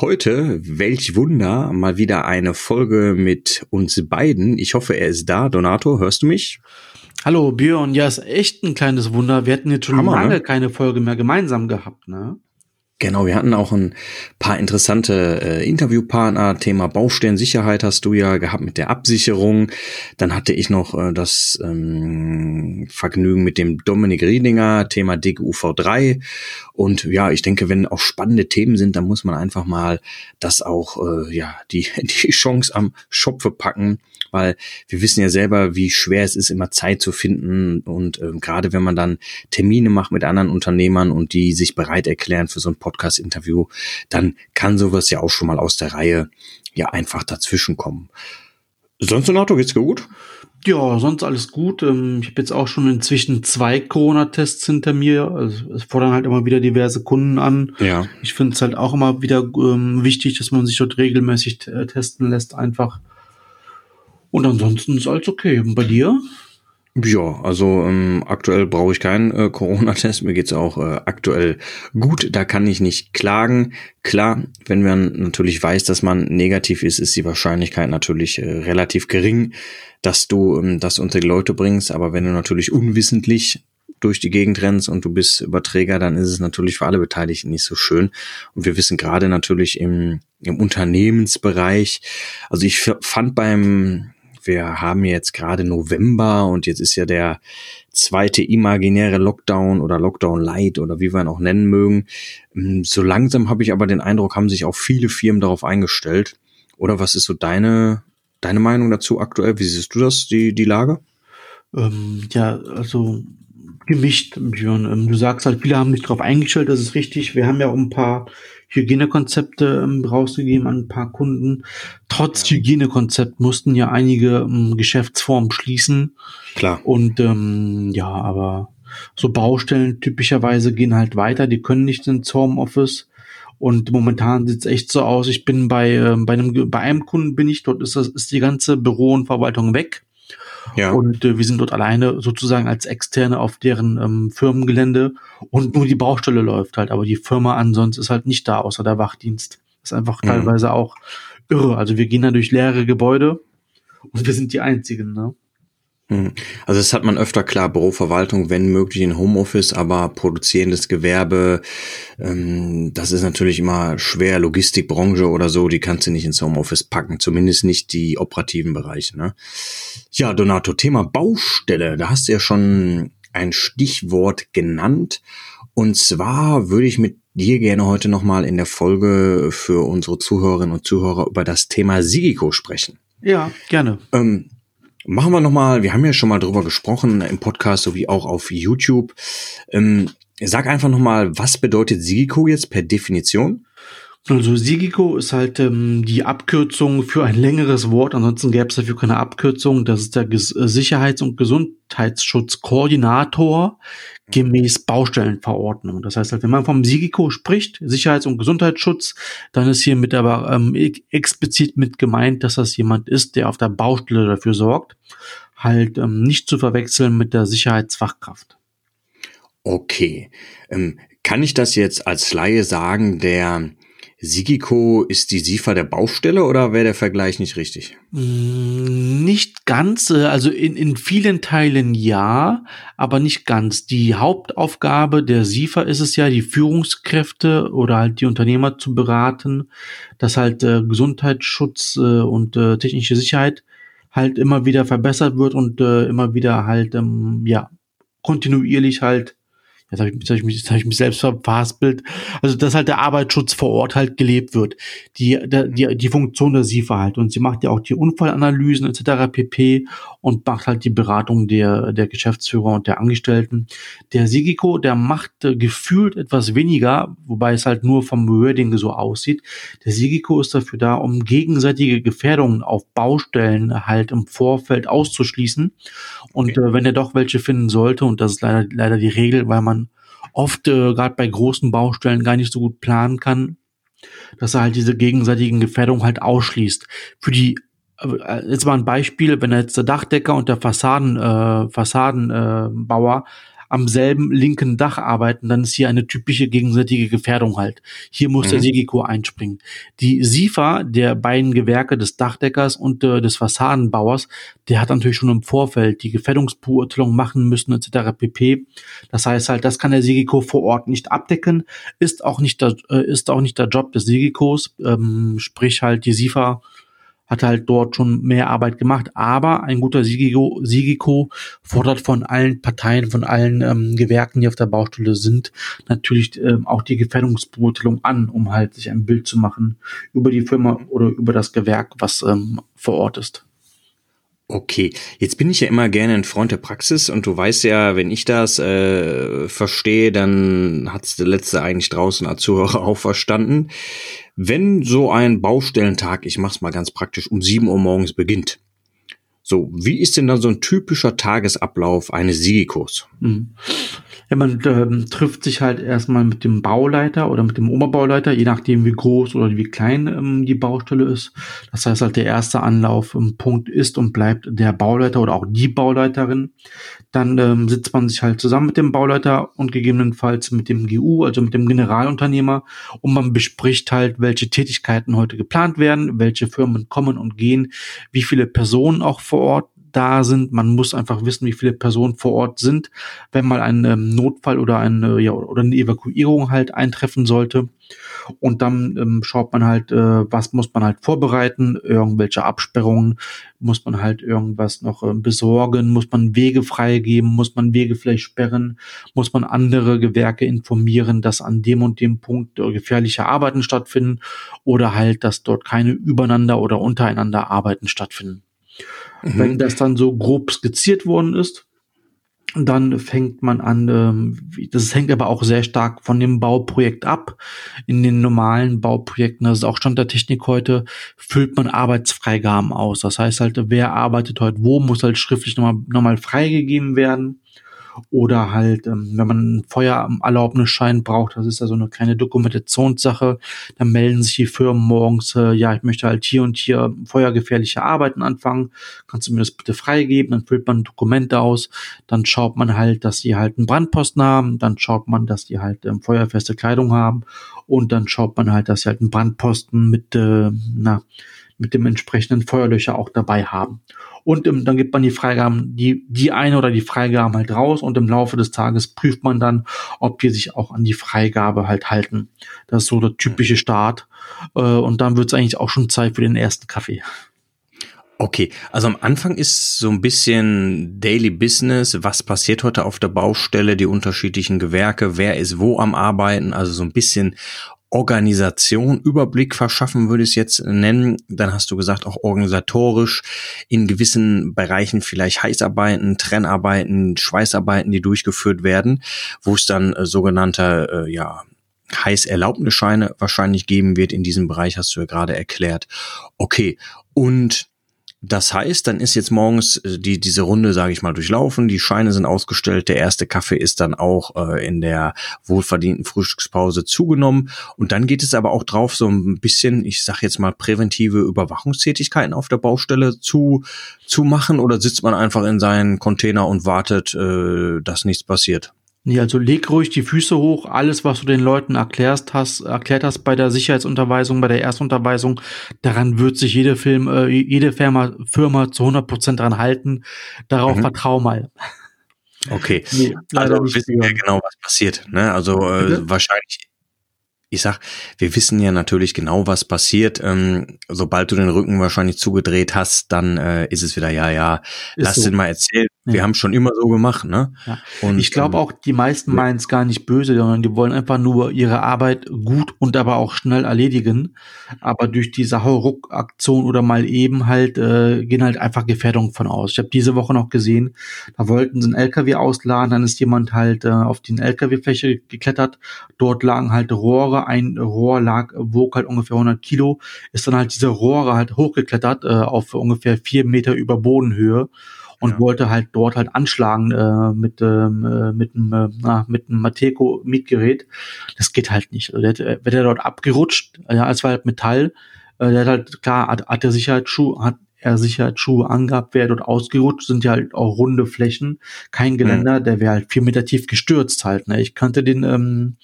Heute, welch Wunder, mal wieder eine Folge mit uns beiden. Ich hoffe, er ist da. Donato, hörst du mich? Hallo Björn, ja, ist echt ein kleines Wunder. Wir hatten jetzt schon Hammer, lange ne? keine Folge mehr gemeinsam gehabt, ne? Genau, wir hatten auch ein paar interessante äh, Interviewpartner. Thema Baustellensicherheit hast du ja gehabt mit der Absicherung. Dann hatte ich noch äh, das ähm, Vergnügen mit dem Dominik Riedinger, Thema DGUV3. Und ja, ich denke, wenn auch spannende Themen sind, dann muss man einfach mal das auch, äh, ja, die, die Chance am Schopfe packen weil wir wissen ja selber, wie schwer es ist, immer Zeit zu finden und äh, gerade wenn man dann Termine macht mit anderen Unternehmern und die sich bereit erklären für so ein Podcast-Interview, dann kann sowas ja auch schon mal aus der Reihe ja einfach dazwischen kommen. Sonst in Auto geht's gut? Ja, sonst alles gut. Ähm, ich habe jetzt auch schon inzwischen zwei Corona-Tests hinter mir. Also es fordern halt immer wieder diverse Kunden an. Ja. Ich finde es halt auch immer wieder ähm, wichtig, dass man sich dort regelmäßig äh, testen lässt, einfach und ansonsten ist alles okay. Und bei dir? Ja, also ähm, aktuell brauche ich keinen äh, Corona-Test. Mir geht's auch äh, aktuell gut. Da kann ich nicht klagen. Klar, wenn man natürlich weiß, dass man negativ ist, ist die Wahrscheinlichkeit natürlich äh, relativ gering, dass du ähm, das unter die Leute bringst. Aber wenn du natürlich unwissentlich durch die Gegend rennst und du bist Überträger, dann ist es natürlich für alle Beteiligten nicht so schön. Und wir wissen gerade natürlich im, im Unternehmensbereich, also ich fand beim wir haben jetzt gerade November und jetzt ist ja der zweite imaginäre Lockdown oder Lockdown Light oder wie wir ihn auch nennen mögen. Ähm, so langsam habe ich aber den Eindruck, haben sich auch viele Firmen darauf eingestellt. Oder was ist so deine, deine Meinung dazu aktuell? Wie siehst du das, die, die Lage? Ähm, ja, also gemischt, Björn. Ähm, du sagst halt, viele haben sich darauf eingestellt, das ist richtig. Wir haben ja auch ein paar Hygienekonzepte ähm, rausgegeben an ein paar Kunden. Trotz ja. Hygienekonzept mussten ja einige ähm, Geschäftsformen schließen. Klar. Und ähm, ja, aber so Baustellen typischerweise gehen halt weiter, die können nicht ins Homeoffice. Und momentan sieht es echt so aus. Ich bin bei, äh, bei, einem, bei einem Kunden bin ich, dort ist das, ist die ganze Büro und Verwaltung weg. Ja. Und äh, wir sind dort alleine sozusagen als Externe auf deren ähm, Firmengelände und nur die Baustelle läuft halt, aber die Firma ansonsten ist halt nicht da, außer der Wachdienst. Das ist einfach mhm. teilweise auch irre. Also wir gehen da durch leere Gebäude und wir sind die einzigen, ne? Hm. Also das hat man öfter klar, Büroverwaltung, wenn möglich in Homeoffice, aber produzierendes Gewerbe, ähm, das ist natürlich immer schwer, Logistikbranche oder so, die kannst du nicht ins Homeoffice packen, zumindest nicht die operativen Bereiche. Ne? Ja, Donato, Thema Baustelle, da hast du ja schon ein Stichwort genannt. Und zwar würde ich mit dir gerne heute nochmal in der Folge für unsere Zuhörerinnen und Zuhörer über das Thema Sigiko sprechen. Ja, gerne. Ähm, Machen wir nochmal, wir haben ja schon mal drüber gesprochen im Podcast sowie auch auf YouTube. Ähm, sag einfach nochmal, was bedeutet Sigiko jetzt per Definition? Also Sigiko ist halt ähm, die Abkürzung für ein längeres Wort, ansonsten gäbe es dafür keine Abkürzung. Das ist der Ges äh, Sicherheits- und Gesundheitsschutzkoordinator gemäß Baustellenverordnung. Das heißt halt, wenn man vom Sigiko spricht, Sicherheits- und Gesundheitsschutz, dann ist hier mit aber ähm, explizit mit gemeint, dass das jemand ist, der auf der Baustelle dafür sorgt, halt ähm, nicht zu verwechseln mit der Sicherheitsfachkraft. Okay. Ähm, kann ich das jetzt als Laie sagen, der Sigiko ist die SIFA der Baustelle oder wäre der Vergleich nicht richtig? Mm, nicht ganz, äh, also in, in vielen Teilen ja, aber nicht ganz. Die Hauptaufgabe der SIFA ist es ja, die Führungskräfte oder halt die Unternehmer zu beraten, dass halt äh, Gesundheitsschutz äh, und äh, technische Sicherheit halt immer wieder verbessert wird und äh, immer wieder halt ähm, ja kontinuierlich halt Jetzt habe ich, jetzt hab ich, mich, jetzt hab ich mich selbst verfaspelt. Also, dass halt der Arbeitsschutz vor Ort halt gelebt wird. Die, der, die, die Funktion der SIFA halt. Und sie macht ja auch die Unfallanalysen etc. pp. und macht halt die Beratung der, der Geschäftsführer und der Angestellten. Der Sigiko, der macht äh, gefühlt etwas weniger, wobei es halt nur vom Wording so aussieht. Der Sigiko ist dafür da, um gegenseitige Gefährdungen auf Baustellen halt im Vorfeld auszuschließen. Und okay. äh, wenn er doch welche finden sollte, und das ist leider, leider die Regel, weil man oft äh, gerade bei großen Baustellen gar nicht so gut planen kann, dass er halt diese gegenseitigen Gefährdungen halt ausschließt. Für die äh, jetzt mal ein Beispiel, wenn jetzt der Dachdecker und der Fassaden, äh, Fassadenbauer am selben linken Dach arbeiten, dann ist hier eine typische gegenseitige Gefährdung halt. Hier muss mhm. der Segiko einspringen. Die SIFA der beiden Gewerke des Dachdeckers und äh, des Fassadenbauers, der hat natürlich schon im Vorfeld die Gefährdungsbeurteilung machen müssen etc. pp. Das heißt halt, das kann der Segiko vor Ort nicht abdecken, ist auch nicht der, äh, ist auch nicht der Job des Segikos, ähm, sprich halt die SIFA hat halt dort schon mehr Arbeit gemacht. Aber ein guter Sigiko, Sigiko fordert von allen Parteien, von allen ähm, Gewerken, die auf der Baustelle sind, natürlich ähm, auch die Gefährdungsbeurteilung an, um halt sich ein Bild zu machen über die Firma oder über das Gewerk, was ähm, vor Ort ist. Okay, jetzt bin ich ja immer gerne ein Freund der Praxis und du weißt ja, wenn ich das äh, verstehe, dann hat's der letzte eigentlich draußen als Zuhörer auch verstanden. Wenn so ein Baustellentag, ich mach's mal ganz praktisch, um sieben Uhr morgens beginnt, so, wie ist denn dann so ein typischer Tagesablauf eines Siegikurs? Mhm. Ja, man ähm, trifft sich halt erstmal mit dem Bauleiter oder mit dem Oberbauleiter, je nachdem wie groß oder wie klein ähm, die Baustelle ist. Das heißt halt, der erste Anlauf im Punkt ist und bleibt der Bauleiter oder auch die Bauleiterin. Dann ähm, sitzt man sich halt zusammen mit dem Bauleiter und gegebenenfalls mit dem GU, also mit dem Generalunternehmer, und man bespricht halt, welche Tätigkeiten heute geplant werden, welche Firmen kommen und gehen, wie viele Personen auch vor Ort da sind. Man muss einfach wissen, wie viele Personen vor Ort sind, wenn mal ein ähm, Notfall oder eine, ja, oder eine Evakuierung halt eintreffen sollte. Und dann ähm, schaut man halt, äh, was muss man halt vorbereiten, irgendwelche Absperrungen, muss man halt irgendwas noch äh, besorgen, muss man Wege freigeben, muss man Wege vielleicht sperren, muss man andere Gewerke informieren, dass an dem und dem Punkt äh, gefährliche Arbeiten stattfinden oder halt, dass dort keine übereinander oder untereinander Arbeiten stattfinden. Mhm. Wenn das dann so grob skizziert worden ist, dann fängt man an, ähm, das hängt aber auch sehr stark von dem Bauprojekt ab. In den normalen Bauprojekten, das ist auch Stand der Technik heute, füllt man Arbeitsfreigaben aus. Das heißt halt, wer arbeitet heute wo, muss halt schriftlich nochmal, nochmal freigegeben werden. Oder halt, ähm, wenn man einen Feuererlaubnisschein braucht, das ist ja so eine kleine Dokumentationssache, dann melden sich die Firmen morgens, äh, ja, ich möchte halt hier und hier feuergefährliche Arbeiten anfangen, kannst du mir das bitte freigeben, dann füllt man Dokumente aus, dann schaut man halt, dass sie halt einen Brandposten haben, dann schaut man, dass die halt ähm, feuerfeste Kleidung haben. Und dann schaut man halt, dass sie halt einen Brandposten mit, äh, na, mit dem entsprechenden Feuerlöcher auch dabei haben. Und ähm, dann gibt man die Freigaben, die, die eine oder die Freigaben halt raus und im Laufe des Tages prüft man dann, ob die sich auch an die Freigabe halt halten. Das ist so der typische Start. Äh, und dann wird es eigentlich auch schon Zeit für den ersten Kaffee. Okay, also am Anfang ist so ein bisschen Daily Business, was passiert heute auf der Baustelle, die unterschiedlichen Gewerke, wer ist wo am Arbeiten, also so ein bisschen Organisation, Überblick verschaffen, würde ich es jetzt nennen. Dann hast du gesagt, auch organisatorisch in gewissen Bereichen vielleicht Heißarbeiten, Trennarbeiten, Schweißarbeiten, die durchgeführt werden, wo es dann äh, sogenannte, äh, ja, Heißerlaubnisscheine wahrscheinlich geben wird. In diesem Bereich hast du ja gerade erklärt. Okay. Und das heißt, dann ist jetzt morgens äh, die, diese Runde, sage ich mal, durchlaufen, die Scheine sind ausgestellt, der erste Kaffee ist dann auch äh, in der wohlverdienten Frühstückspause zugenommen. Und dann geht es aber auch drauf, so ein bisschen, ich sage jetzt mal, präventive Überwachungstätigkeiten auf der Baustelle zu, zu machen. Oder sitzt man einfach in seinen Container und wartet, äh, dass nichts passiert? Nee, also leg ruhig die Füße hoch. Alles, was du den Leuten erklärst hast, erklärt hast bei der Sicherheitsunterweisung, bei der Erstunterweisung, daran wird sich jede Film, äh, jede Firma, Firma zu 100 Prozent dran halten. Darauf mhm. vertrau mal. Okay. Nee, also wissen wir genau, was passiert. Ne? Also äh, wahrscheinlich ich sag, wir wissen ja natürlich genau, was passiert. Ähm, sobald du den Rücken wahrscheinlich zugedreht hast, dann äh, ist es wieder, ja, ja, lass so. den mal erzählen. Wir ja. haben schon immer so gemacht, ne? Ja. Und ich glaube ähm, auch, die meisten ja. meinen es gar nicht böse, sondern die wollen einfach nur ihre Arbeit gut und aber auch schnell erledigen. Aber durch diese Hauruck-Aktion oder mal eben halt äh, gehen halt einfach Gefährdungen von aus. Ich habe diese Woche noch gesehen, da wollten sie einen LKW ausladen, dann ist jemand halt äh, auf die LKW-Fläche geklettert. Dort lagen halt Rohre, ein Rohr lag, wog halt ungefähr 100 Kilo, ist dann halt diese Rohre halt hochgeklettert äh, auf ungefähr vier Meter über Bodenhöhe und ja. wollte halt dort halt anschlagen äh, mit ähm, äh, mit einem äh, na, mit einem Mateco Mietgerät. Das geht halt nicht. Also der, wird er dort abgerutscht, ja, es war halt Metall. Äh, der hat halt klar hat, hat der Sicherheitsschuh hat er Sicherheitsschuhe angehabt, wäre dort ausgerutscht, sind ja halt auch runde Flächen, kein Geländer, mhm. der wäre halt vier Meter tief gestürzt halt. Ne? Ich kannte den ähm,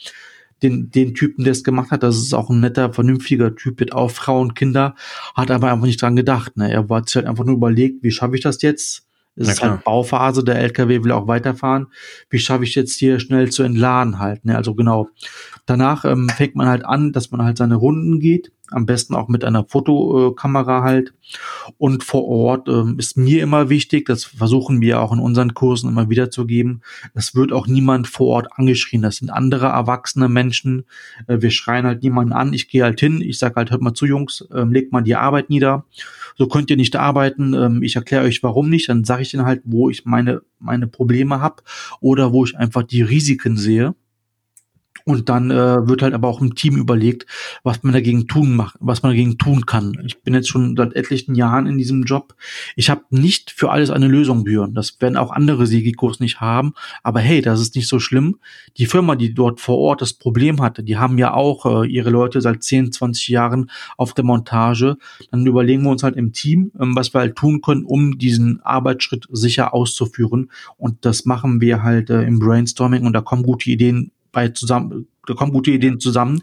den, den Typen, der es gemacht hat. Das ist auch ein netter, vernünftiger Typ, mit auch Frauen, Kinder, hat aber einfach nicht dran gedacht. Ne? Er hat sich halt einfach nur überlegt, wie schaffe ich das jetzt? Es ist halt Bauphase, der LKW will auch weiterfahren. Wie schaffe ich jetzt hier schnell zu entladen halt? Ne? Also genau. Danach ähm, fängt man halt an, dass man halt seine Runden geht am besten auch mit einer Fotokamera halt. Und vor Ort ähm, ist mir immer wichtig, das versuchen wir auch in unseren Kursen immer wieder zu geben. Es wird auch niemand vor Ort angeschrien. Das sind andere erwachsene Menschen. Äh, wir schreien halt niemanden an. Ich gehe halt hin. Ich sage halt, hört mal zu, Jungs, ähm, legt mal die Arbeit nieder. So könnt ihr nicht arbeiten. Ähm, ich erkläre euch, warum nicht. Dann sage ich ihnen halt, wo ich meine, meine Probleme habe oder wo ich einfach die Risiken sehe. Und dann äh, wird halt aber auch im Team überlegt, was man dagegen tun macht, was man dagegen tun kann. Ich bin jetzt schon seit etlichen Jahren in diesem Job. Ich habe nicht für alles eine Lösung, Björn. Das werden auch andere Sigikos nicht haben. Aber hey, das ist nicht so schlimm. Die Firma, die dort vor Ort das Problem hatte, die haben ja auch äh, ihre Leute seit 10, 20 Jahren auf der Montage. Dann überlegen wir uns halt im Team, ähm, was wir halt tun können, um diesen Arbeitsschritt sicher auszuführen. Und das machen wir halt äh, im Brainstorming und da kommen gute Ideen bei zusammen, da kommen gute Ideen zusammen.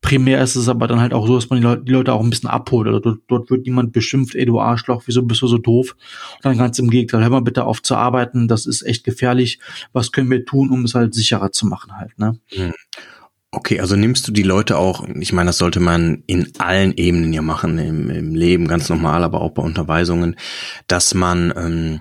Primär ist es aber dann halt auch so, dass man die Leute, die Leute auch ein bisschen abholt. Also dort, dort wird niemand beschimpft, ey du Arschloch, wieso bist du so doof? Und dann ganz im Gegenteil, hör mal bitte auf zu arbeiten, das ist echt gefährlich. Was können wir tun, um es halt sicherer zu machen halt, ne? Hm. Okay, also nimmst du die Leute auch, ich meine, das sollte man in allen Ebenen ja machen, im, im Leben ganz normal, aber auch bei Unterweisungen, dass man ähm,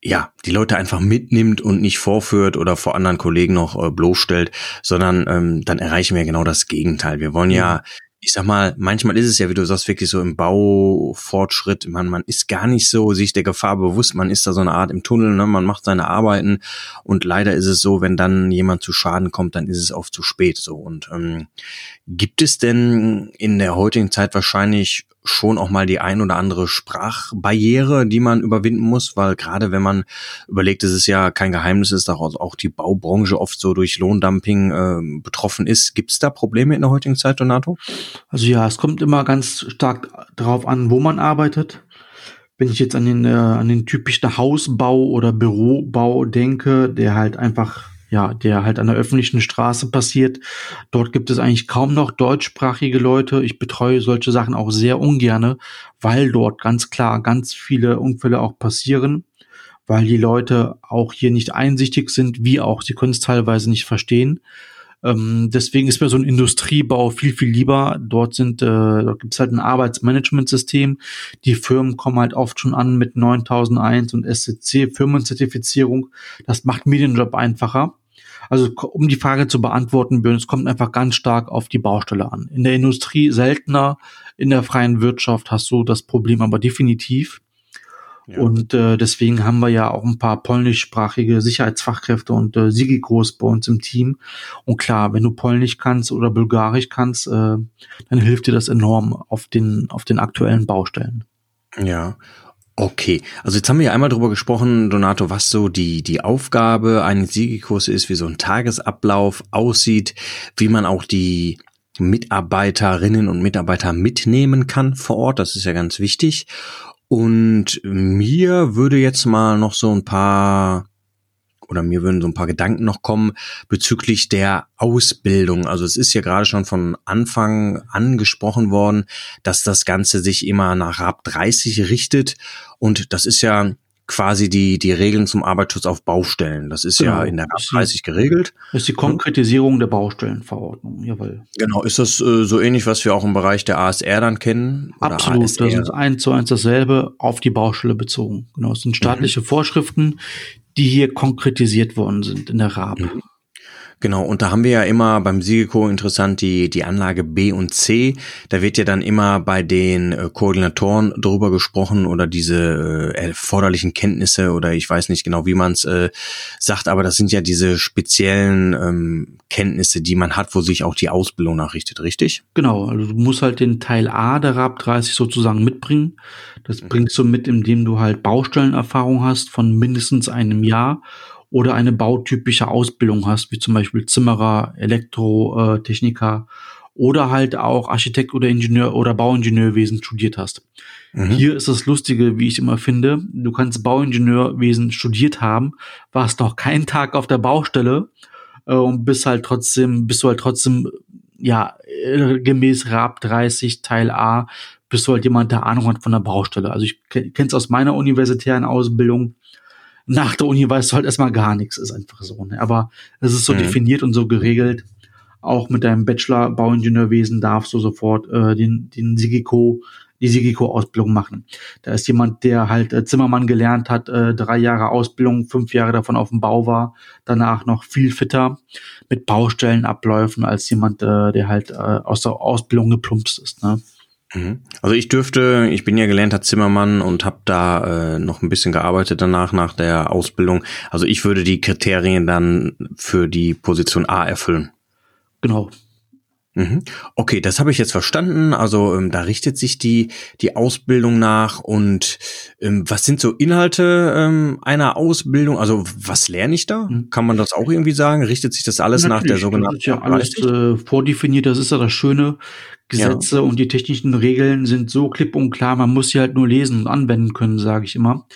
ja, die Leute einfach mitnimmt und nicht vorführt oder vor anderen Kollegen noch äh, bloßstellt, sondern ähm, dann erreichen wir genau das Gegenteil. Wir wollen ja, ich sag mal, manchmal ist es ja, wie du sagst, wirklich so im Baufortschritt, man, man ist gar nicht so sich der Gefahr bewusst, man ist da so eine Art im Tunnel, ne? man macht seine Arbeiten und leider ist es so, wenn dann jemand zu Schaden kommt, dann ist es oft zu spät so. Und ähm, gibt es denn in der heutigen Zeit wahrscheinlich schon auch mal die ein oder andere Sprachbarriere, die man überwinden muss, weil gerade wenn man überlegt, es ja kein Geheimnis ist, dass auch die Baubranche oft so durch Lohndumping äh, betroffen ist. Gibt es da Probleme in der heutigen Zeit, Donato? Also ja, es kommt immer ganz stark darauf an, wo man arbeitet. Wenn ich jetzt an den, äh, an den typischen Hausbau oder Bürobau denke, der halt einfach ja, der halt an der öffentlichen Straße passiert. Dort gibt es eigentlich kaum noch deutschsprachige Leute. Ich betreue solche Sachen auch sehr ungerne, weil dort ganz klar ganz viele Unfälle auch passieren, weil die Leute auch hier nicht einsichtig sind, wie auch sie können es teilweise nicht verstehen. Ähm, deswegen ist mir so ein Industriebau viel, viel lieber. Dort sind, äh, dort gibt es halt ein Arbeitsmanagementsystem. Die Firmen kommen halt oft schon an mit 9001 und SCC Firmenzertifizierung. Das macht mir den Job einfacher. Also um die Frage zu beantworten, Björn, es kommt einfach ganz stark auf die Baustelle an. In der Industrie seltener, in der freien Wirtschaft hast du das Problem aber definitiv. Und äh, deswegen haben wir ja auch ein paar polnischsprachige Sicherheitsfachkräfte und äh, Sigi groß bei uns im Team. Und klar, wenn du Polnisch kannst oder Bulgarisch kannst, äh, dann hilft dir das enorm auf den, auf den aktuellen Baustellen. Ja. Okay, also jetzt haben wir ja einmal drüber gesprochen, Donato, was so die, die Aufgabe eines Siegekurs ist, wie so ein Tagesablauf aussieht, wie man auch die Mitarbeiterinnen und Mitarbeiter mitnehmen kann vor Ort. Das ist ja ganz wichtig. Und mir würde jetzt mal noch so ein paar oder mir würden so ein paar Gedanken noch kommen bezüglich der Ausbildung. Also es ist ja gerade schon von Anfang angesprochen worden, dass das Ganze sich immer nach RAP 30 richtet. Und das ist ja quasi die, die Regeln zum Arbeitsschutz auf Baustellen. Das ist genau. ja in der RAP 30 geregelt. Das ist die Konkretisierung der Baustellenverordnung, jawohl. Genau, ist das äh, so ähnlich, was wir auch im Bereich der ASR dann kennen? Absolut, ASR? das ist eins zu eins dasselbe auf die Baustelle bezogen. Genau, es sind staatliche mhm. Vorschriften, die hier konkretisiert worden sind in der RAB. Mhm. Genau, und da haben wir ja immer beim Siegeco interessant die, die Anlage B und C. Da wird ja dann immer bei den äh, Koordinatoren drüber gesprochen oder diese äh, erforderlichen Kenntnisse oder ich weiß nicht genau, wie man es äh, sagt, aber das sind ja diese speziellen ähm, Kenntnisse, die man hat, wo sich auch die Ausbildung nachrichtet, richtig? Genau, also du musst halt den Teil A der RAB 30 sozusagen mitbringen. Das mhm. bringst du mit, indem du halt Baustellenerfahrung hast von mindestens einem Jahr oder eine bautypische Ausbildung hast, wie zum Beispiel Zimmerer, Elektrotechniker oder halt auch Architekt oder Ingenieur oder Bauingenieurwesen studiert hast. Mhm. Hier ist das Lustige, wie ich immer finde, du kannst Bauingenieurwesen studiert haben, warst noch keinen Tag auf der Baustelle äh, und bist halt trotzdem, bist du halt trotzdem, ja, gemäß RAB 30 Teil A, bist du halt jemand, der Ahnung hat von der Baustelle. Also ich kenne es aus meiner universitären Ausbildung, nach der Uni weißt du halt erstmal gar nichts, ist einfach so. Ne? Aber es ist so mhm. definiert und so geregelt. Auch mit deinem Bachelor Bauingenieurwesen darfst du sofort äh, den, den Sigiko, die Sigiko-Ausbildung machen. Da ist jemand, der halt äh, Zimmermann gelernt hat, äh, drei Jahre Ausbildung, fünf Jahre davon auf dem Bau war, danach noch viel fitter mit Baustellenabläufen als jemand, äh, der halt äh, aus der Ausbildung geplumpst ist. Ne? Mhm. Also ich dürfte, ich bin ja gelernter Zimmermann und habe da äh, noch ein bisschen gearbeitet danach nach der Ausbildung. Also ich würde die Kriterien dann für die Position A erfüllen. Genau. Mhm. Okay, das habe ich jetzt verstanden. Also ähm, da richtet sich die die Ausbildung nach und ähm, was sind so Inhalte ähm, einer Ausbildung? Also was lerne ich da? Mhm. Kann man das auch irgendwie sagen? Richtet sich das alles Natürlich, nach der sogenannten? Das ist ja alles äh, vordefiniert. Das ist ja das Schöne. Gesetze ja. und die technischen Regeln sind so klipp und klar, man muss sie halt nur lesen und anwenden können, sage ich immer.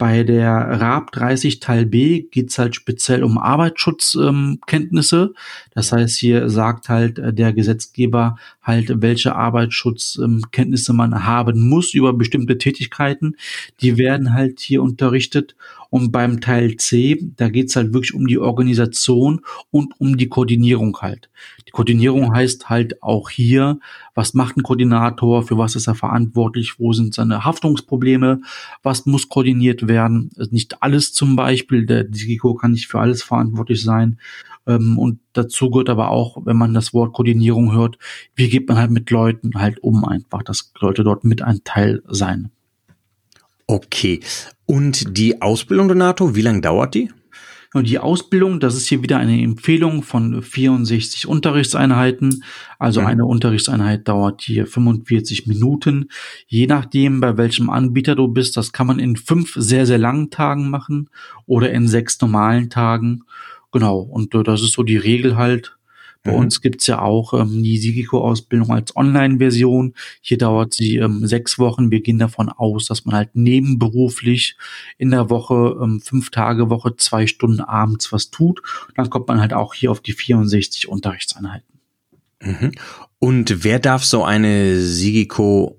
Bei der RAB 30 Teil B geht's halt speziell um Arbeitsschutzkenntnisse. Ähm, das heißt, hier sagt halt äh, der Gesetzgeber halt, welche Arbeitsschutzkenntnisse ähm, man haben muss über bestimmte Tätigkeiten. Die werden halt hier unterrichtet. Und beim Teil C, da geht's halt wirklich um die Organisation und um die Koordinierung halt. Die Koordinierung heißt halt auch hier, was macht ein Koordinator, für was ist er verantwortlich, wo sind seine Haftungsprobleme, was muss koordiniert werden. Also nicht alles zum Beispiel, der Digiko kann nicht für alles verantwortlich sein. Ähm, und dazu gehört aber auch, wenn man das Wort Koordinierung hört, wie geht man halt mit Leuten halt um einfach, dass Leute dort mit ein Teil sein. Okay. Und die Ausbildung der NATO, wie lange dauert die? Und die Ausbildung, das ist hier wieder eine Empfehlung von 64 Unterrichtseinheiten. Also mhm. eine Unterrichtseinheit dauert hier 45 Minuten. Je nachdem, bei welchem Anbieter du bist, das kann man in fünf sehr, sehr langen Tagen machen oder in sechs normalen Tagen. Genau. Und das ist so die Regel halt. Bei mhm. uns gibt's ja auch ähm, die Sigiko-Ausbildung als Online-Version. Hier dauert sie ähm, sechs Wochen. Wir gehen davon aus, dass man halt nebenberuflich in der Woche, ähm, fünf Tage Woche, zwei Stunden abends was tut. dann kommt man halt auch hier auf die 64 Unterrichtseinheiten. Mhm. Und wer darf so eine Sigiko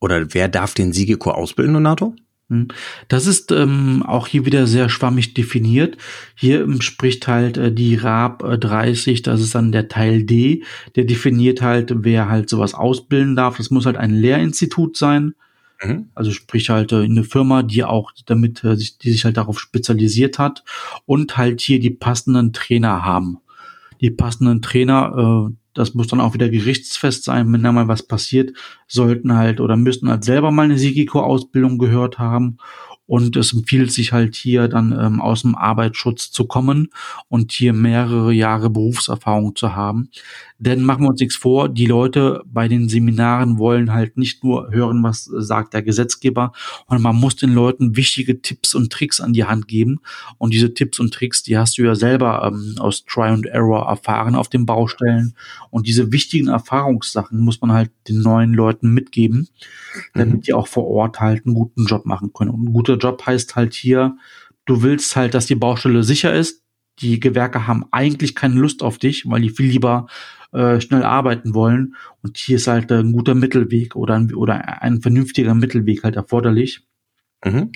oder wer darf den Sigiko ausbilden, Donato? Hm. Das ist ähm, auch hier wieder sehr schwammig definiert. Hier spricht halt äh, die RAB äh, 30, das ist dann der Teil D, der definiert halt, wer halt sowas ausbilden darf. Das muss halt ein Lehrinstitut sein. Mhm. Also sprich halt äh, eine Firma, die auch damit, äh, sich, die sich halt darauf spezialisiert hat und halt hier die passenden Trainer haben. Die passenden Trainer, äh, das muss dann auch wieder gerichtsfest sein, wenn da mal was passiert, sollten halt oder müssten halt selber mal eine Sigiko-Ausbildung gehört haben und es empfiehlt sich halt hier dann ähm, aus dem Arbeitsschutz zu kommen und hier mehrere Jahre Berufserfahrung zu haben. Denn machen wir uns nichts vor, die Leute bei den Seminaren wollen halt nicht nur hören, was sagt der Gesetzgeber, sondern man muss den Leuten wichtige Tipps und Tricks an die Hand geben. Und diese Tipps und Tricks, die hast du ja selber ähm, aus Try and Error erfahren auf den Baustellen. Und diese wichtigen Erfahrungssachen muss man halt den neuen Leuten mitgeben, damit mhm. die auch vor Ort halt einen guten Job machen können. Und ein guter Job heißt halt hier, du willst halt, dass die Baustelle sicher ist. Die Gewerke haben eigentlich keine Lust auf dich, weil die viel lieber äh, schnell arbeiten wollen. Und hier ist halt ein guter Mittelweg oder ein, oder ein vernünftiger Mittelweg halt erforderlich. Mhm.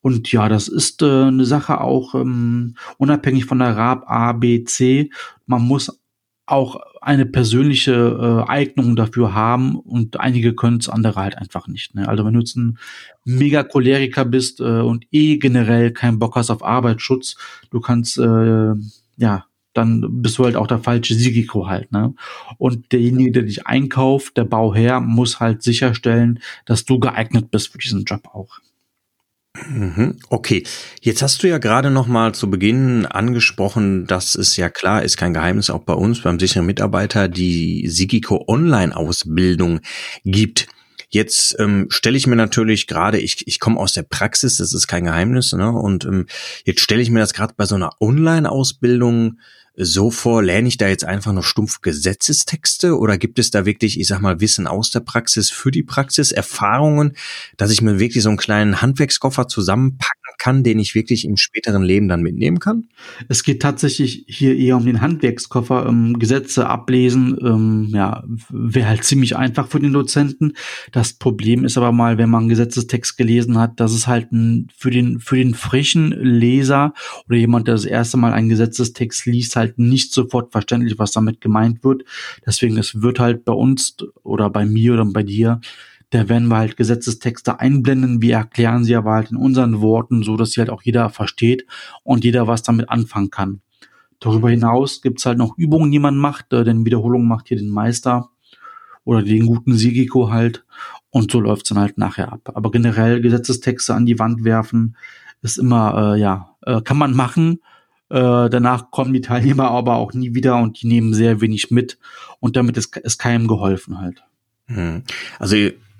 Und ja, das ist äh, eine Sache auch ähm, unabhängig von der RAB A, B, C. Man muss auch eine persönliche äh, Eignung dafür haben und einige können es, andere halt einfach nicht. Ne? Also wenn du jetzt ein mega Choleriker bist äh, und eh generell keinen Bock hast auf Arbeitsschutz, du kannst äh, ja dann bist du halt auch der falsche Sigiko halt, ne? Und derjenige, der dich einkauft, der Bauherr, muss halt sicherstellen, dass du geeignet bist für diesen Job auch. Mhm. Okay, jetzt hast du ja gerade noch mal zu Beginn angesprochen, dass es ja klar ist, kein Geheimnis auch bei uns beim sicheren Mitarbeiter die Sigiko Online Ausbildung gibt. Jetzt ähm, stelle ich mir natürlich gerade, ich, ich komme aus der Praxis, das ist kein Geheimnis, ne? Und ähm, jetzt stelle ich mir das gerade bei so einer Online-Ausbildung so vor, lerne ich da jetzt einfach nur stumpf Gesetzestexte oder gibt es da wirklich, ich sag mal, Wissen aus der Praxis für die Praxis, Erfahrungen, dass ich mir wirklich so einen kleinen Handwerkskoffer zusammenpacken kann, den ich wirklich im späteren Leben dann mitnehmen kann? Es geht tatsächlich hier eher um den Handwerkskoffer. Ähm, Gesetze ablesen, ähm, ja, wäre halt ziemlich einfach für den Dozenten. Das Problem ist aber mal, wenn man einen Gesetzestext gelesen hat, dass es halt ein, für den, für den frischen Leser oder jemand, der das erste Mal einen Gesetzestext liest, halt nicht sofort verständlich, was damit gemeint wird. Deswegen, es wird halt bei uns oder bei mir oder bei dir da werden wir halt Gesetzestexte einblenden. Wir erklären sie aber halt in unseren Worten, so dass sie halt auch jeder versteht und jeder was damit anfangen kann. Darüber hinaus gibt's halt noch Übungen, die man macht, äh, denn Wiederholung macht hier den Meister oder den guten Sigiko halt. Und so läuft's dann halt nachher ab. Aber generell Gesetzestexte an die Wand werfen ist immer, äh, ja, äh, kann man machen. Äh, danach kommen die Teilnehmer aber auch nie wieder und die nehmen sehr wenig mit. Und damit ist, ist keinem geholfen halt. Hm. Also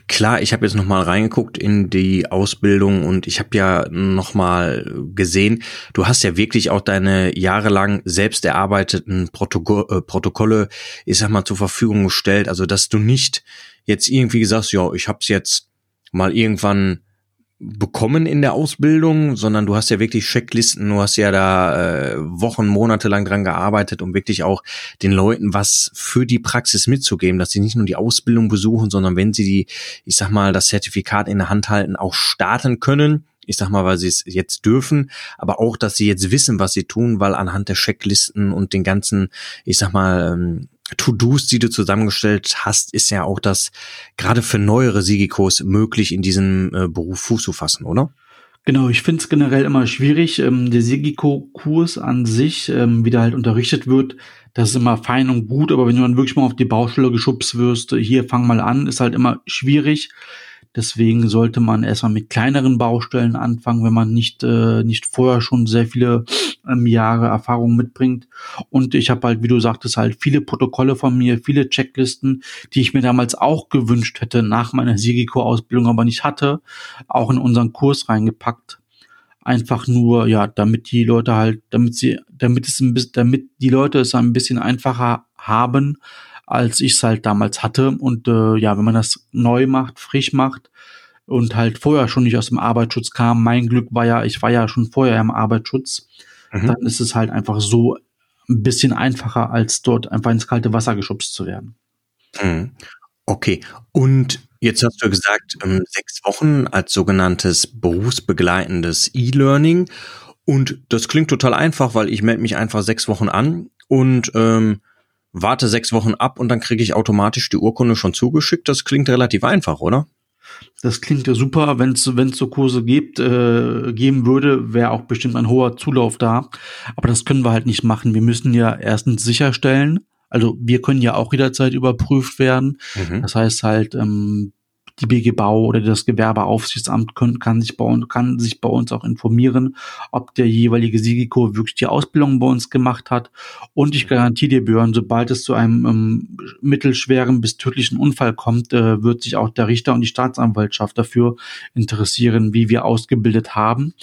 Klar, ich habe jetzt noch mal reingeguckt in die Ausbildung und ich habe ja noch mal gesehen, du hast ja wirklich auch deine jahrelang selbst erarbeiteten Protokoll, äh, Protokolle, ich sag mal, zur Verfügung gestellt. Also, dass du nicht jetzt irgendwie gesagt, ja, ich habe es jetzt mal irgendwann bekommen in der Ausbildung, sondern du hast ja wirklich Checklisten, du hast ja da äh, Wochen, Monate lang dran gearbeitet, um wirklich auch den Leuten was für die Praxis mitzugeben, dass sie nicht nur die Ausbildung besuchen, sondern wenn sie die, ich sag mal, das Zertifikat in der Hand halten, auch starten können. Ich sag mal, weil sie es jetzt dürfen, aber auch, dass sie jetzt wissen, was sie tun, weil anhand der Checklisten und den ganzen, ich sag mal, ähm, To-Dos, die du zusammengestellt hast, ist ja auch das gerade für neuere Sigikos möglich, in diesem äh, Beruf Fuß zu fassen, oder? Genau, ich finde es generell immer schwierig. Ähm, der Sigiko-Kurs an sich, ähm, wie der halt unterrichtet wird, das ist immer fein und gut, aber wenn du dann wirklich mal auf die Baustelle geschubst wirst, hier fang mal an, ist halt immer schwierig. Deswegen sollte man erstmal mit kleineren Baustellen anfangen, wenn man nicht, äh, nicht vorher schon sehr viele ähm, Jahre Erfahrung mitbringt. Und ich habe halt, wie du sagtest, halt viele Protokolle von mir, viele Checklisten, die ich mir damals auch gewünscht hätte nach meiner Sigiko-Ausbildung, aber nicht hatte, auch in unseren Kurs reingepackt. Einfach nur, ja, damit die Leute halt, damit sie, damit es ein bisschen, damit die Leute es ein bisschen einfacher haben, als ich es halt damals hatte. Und äh, ja, wenn man das neu macht, frisch macht und halt vorher schon nicht aus dem Arbeitsschutz kam, mein Glück war ja, ich war ja schon vorher im Arbeitsschutz, mhm. dann ist es halt einfach so ein bisschen einfacher, als dort einfach ins kalte Wasser geschubst zu werden. Mhm. Okay, und jetzt hast du gesagt, ähm, sechs Wochen als sogenanntes berufsbegleitendes E-Learning. Und das klingt total einfach, weil ich melde mich einfach sechs Wochen an und ähm, warte sechs Wochen ab und dann kriege ich automatisch die Urkunde schon zugeschickt. Das klingt relativ einfach, oder? Das klingt ja super. Wenn es wenn es so Kurse gibt, äh, geben würde, wäre auch bestimmt ein hoher Zulauf da. Aber das können wir halt nicht machen. Wir müssen ja erstens sicherstellen, also wir können ja auch jederzeit überprüft werden. Mhm. Das heißt halt, ähm, die BG Bau oder das Gewerbeaufsichtsamt können, kann, sich bei uns, kann sich bei uns auch informieren, ob der jeweilige Sigiko wirklich die Ausbildung bei uns gemacht hat. Und ich garantiere dir, Björn, sobald es zu einem ähm, mittelschweren bis tödlichen Unfall kommt, äh, wird sich auch der Richter und die Staatsanwaltschaft dafür interessieren, wie wir ausgebildet haben.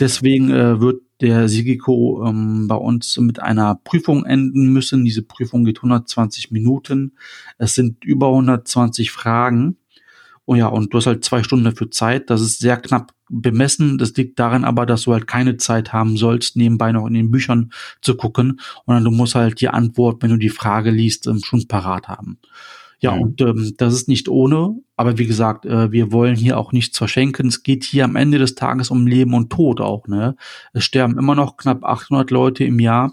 Deswegen äh, wird der Sigiko ähm, bei uns mit einer Prüfung enden müssen. Diese Prüfung geht 120 Minuten. Es sind über 120 Fragen. Oh ja, und du hast halt zwei Stunden dafür Zeit. Das ist sehr knapp bemessen. Das liegt daran aber, dass du halt keine Zeit haben sollst, nebenbei noch in den Büchern zu gucken. Und dann du musst halt die Antwort, wenn du die Frage liest, ähm, schon parat haben. Ja, mhm. und ähm, das ist nicht ohne, aber wie gesagt, äh, wir wollen hier auch nichts verschenken. Es geht hier am Ende des Tages um Leben und Tod auch. Ne? Es sterben immer noch knapp 800 Leute im Jahr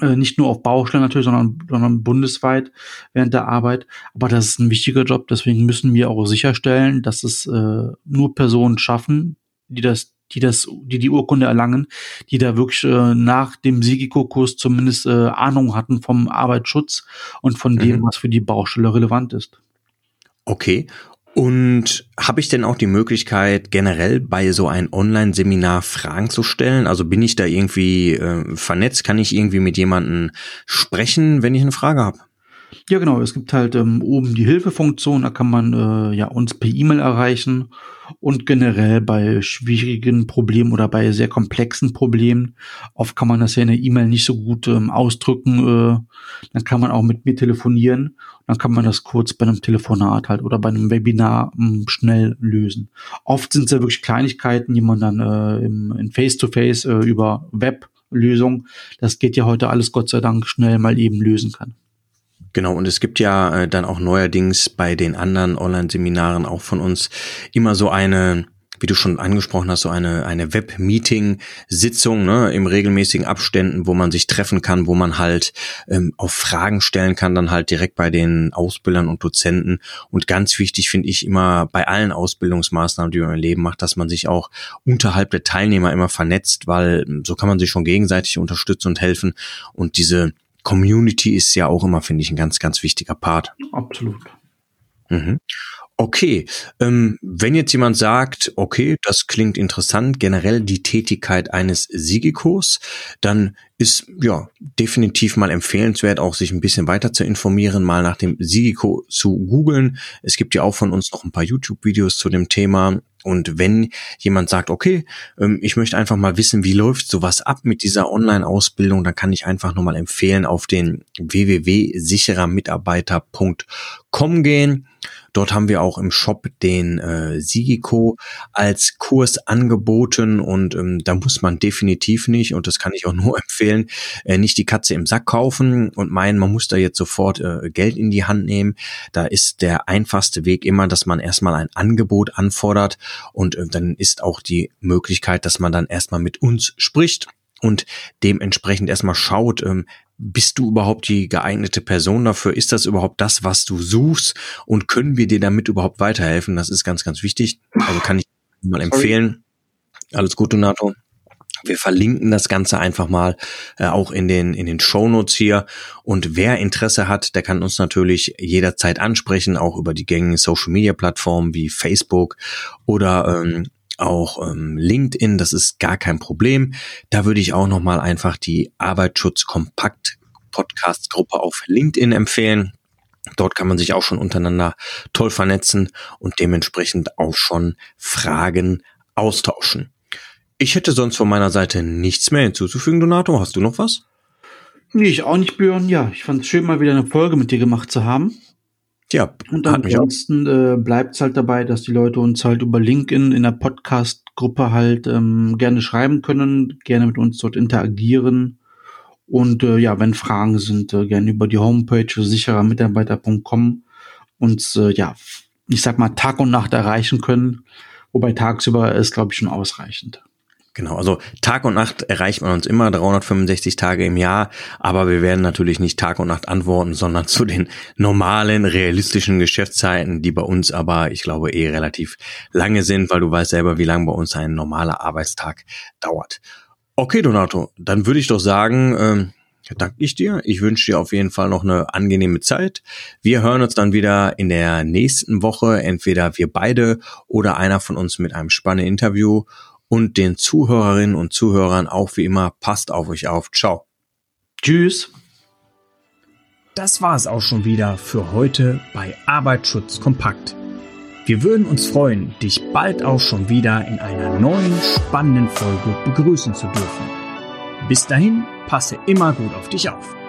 äh, nicht nur auf Baustellen natürlich, sondern, sondern bundesweit während der Arbeit. Aber das ist ein wichtiger Job, deswegen müssen wir auch sicherstellen, dass es äh, nur Personen schaffen, die das, die das, die die Urkunde erlangen, die da wirklich äh, nach dem Sigiko-Kurs zumindest äh, Ahnung hatten vom Arbeitsschutz und von dem, mhm. was für die Baustelle relevant ist. Okay. Und habe ich denn auch die Möglichkeit, generell bei so einem Online-Seminar Fragen zu stellen? Also bin ich da irgendwie äh, vernetzt? Kann ich irgendwie mit jemandem sprechen, wenn ich eine Frage habe? Ja, genau. Es gibt halt ähm, oben die Hilfefunktion, da kann man äh, ja uns per E-Mail erreichen und generell bei schwierigen Problemen oder bei sehr komplexen Problemen. Oft kann man das ja in der E-Mail nicht so gut ähm, ausdrücken. Äh, dann kann man auch mit mir telefonieren. Dann kann man das kurz bei einem Telefonat halt oder bei einem Webinar ähm, schnell lösen. Oft sind es ja wirklich Kleinigkeiten, die man dann äh, im, in Face-to-Face -face, äh, über Weblösung, das geht ja heute alles Gott sei Dank schnell mal eben lösen kann. Genau, und es gibt ja äh, dann auch neuerdings bei den anderen Online-Seminaren auch von uns immer so eine, wie du schon angesprochen hast, so eine, eine Web-Meeting-Sitzung ne, im regelmäßigen Abständen, wo man sich treffen kann, wo man halt ähm, auch Fragen stellen kann, dann halt direkt bei den Ausbildern und Dozenten. Und ganz wichtig finde ich immer bei allen Ausbildungsmaßnahmen, die man im Leben macht, dass man sich auch unterhalb der Teilnehmer immer vernetzt, weil so kann man sich schon gegenseitig unterstützen und helfen. Und diese Community ist ja auch immer, finde ich, ein ganz, ganz wichtiger Part. Absolut. Mhm. Okay, ähm, wenn jetzt jemand sagt, okay, das klingt interessant, generell die Tätigkeit eines Sigikos, dann ist ja definitiv mal empfehlenswert, auch sich ein bisschen weiter zu informieren, mal nach dem Sigiko zu googeln. Es gibt ja auch von uns noch ein paar YouTube-Videos zu dem Thema. Und wenn jemand sagt, okay, ähm, ich möchte einfach mal wissen, wie läuft sowas ab mit dieser Online-Ausbildung, dann kann ich einfach nur mal empfehlen, auf den www.sicherermitarbeiter.com gehen. Dort haben wir auch im Shop den äh, Sigiko als Kurs angeboten und ähm, da muss man definitiv nicht, und das kann ich auch nur empfehlen, äh, nicht die Katze im Sack kaufen und meinen, man muss da jetzt sofort äh, Geld in die Hand nehmen. Da ist der einfachste Weg immer, dass man erstmal ein Angebot anfordert und äh, dann ist auch die Möglichkeit, dass man dann erstmal mit uns spricht und dementsprechend erstmal schaut, ähm, bist du überhaupt die geeignete Person dafür? Ist das überhaupt das, was du suchst? Und können wir dir damit überhaupt weiterhelfen? Das ist ganz, ganz wichtig. Also kann ich mal empfehlen. Alles Gute, NATO. Wir verlinken das Ganze einfach mal äh, auch in den in den Shownotes hier. Und wer Interesse hat, der kann uns natürlich jederzeit ansprechen, auch über die gängigen Social Media Plattformen wie Facebook oder ähm, auch ähm, LinkedIn. Das ist gar kein Problem. Da würde ich auch noch mal einfach die Arbeitsschutz Kompakt Podcast Gruppe auf LinkedIn empfehlen. Dort kann man sich auch schon untereinander toll vernetzen und dementsprechend auch schon Fragen austauschen. Ich hätte sonst von meiner Seite nichts mehr hinzuzufügen, Donato. Hast du noch was? Nee, ich auch nicht, Björn. Ja, ich fand es schön, mal wieder eine Folge mit dir gemacht zu haben. Ja, und ansonsten äh, bleibt es halt dabei, dass die Leute uns halt über LinkedIn in der Podcast-Gruppe halt ähm, gerne schreiben können, gerne mit uns dort interagieren. Und äh, ja, wenn Fragen sind, äh, gerne über die Homepage sicherermitarbeiter.com uns äh, ja, ich sag mal, Tag und Nacht erreichen können. Wobei tagsüber ist, glaube ich, schon ausreichend. Genau, also Tag und Nacht erreicht man uns immer 365 Tage im Jahr, aber wir werden natürlich nicht Tag und Nacht antworten, sondern zu den normalen, realistischen Geschäftszeiten, die bei uns aber, ich glaube, eh relativ lange sind, weil du weißt selber, wie lange bei uns ein normaler Arbeitstag dauert. Okay, Donato, dann würde ich doch sagen, ähm, danke ich dir. Ich wünsche dir auf jeden Fall noch eine angenehme Zeit. Wir hören uns dann wieder in der nächsten Woche, entweder wir beide oder einer von uns mit einem spannenden Interview und den Zuhörerinnen und Zuhörern auch wie immer, passt auf euch auf. Ciao. Tschüss. Das war es auch schon wieder für heute bei Arbeitsschutz kompakt. Wir würden uns freuen, dich bald auch schon wieder in einer neuen spannenden Folge begrüßen zu dürfen. Bis dahin, passe immer gut auf dich auf.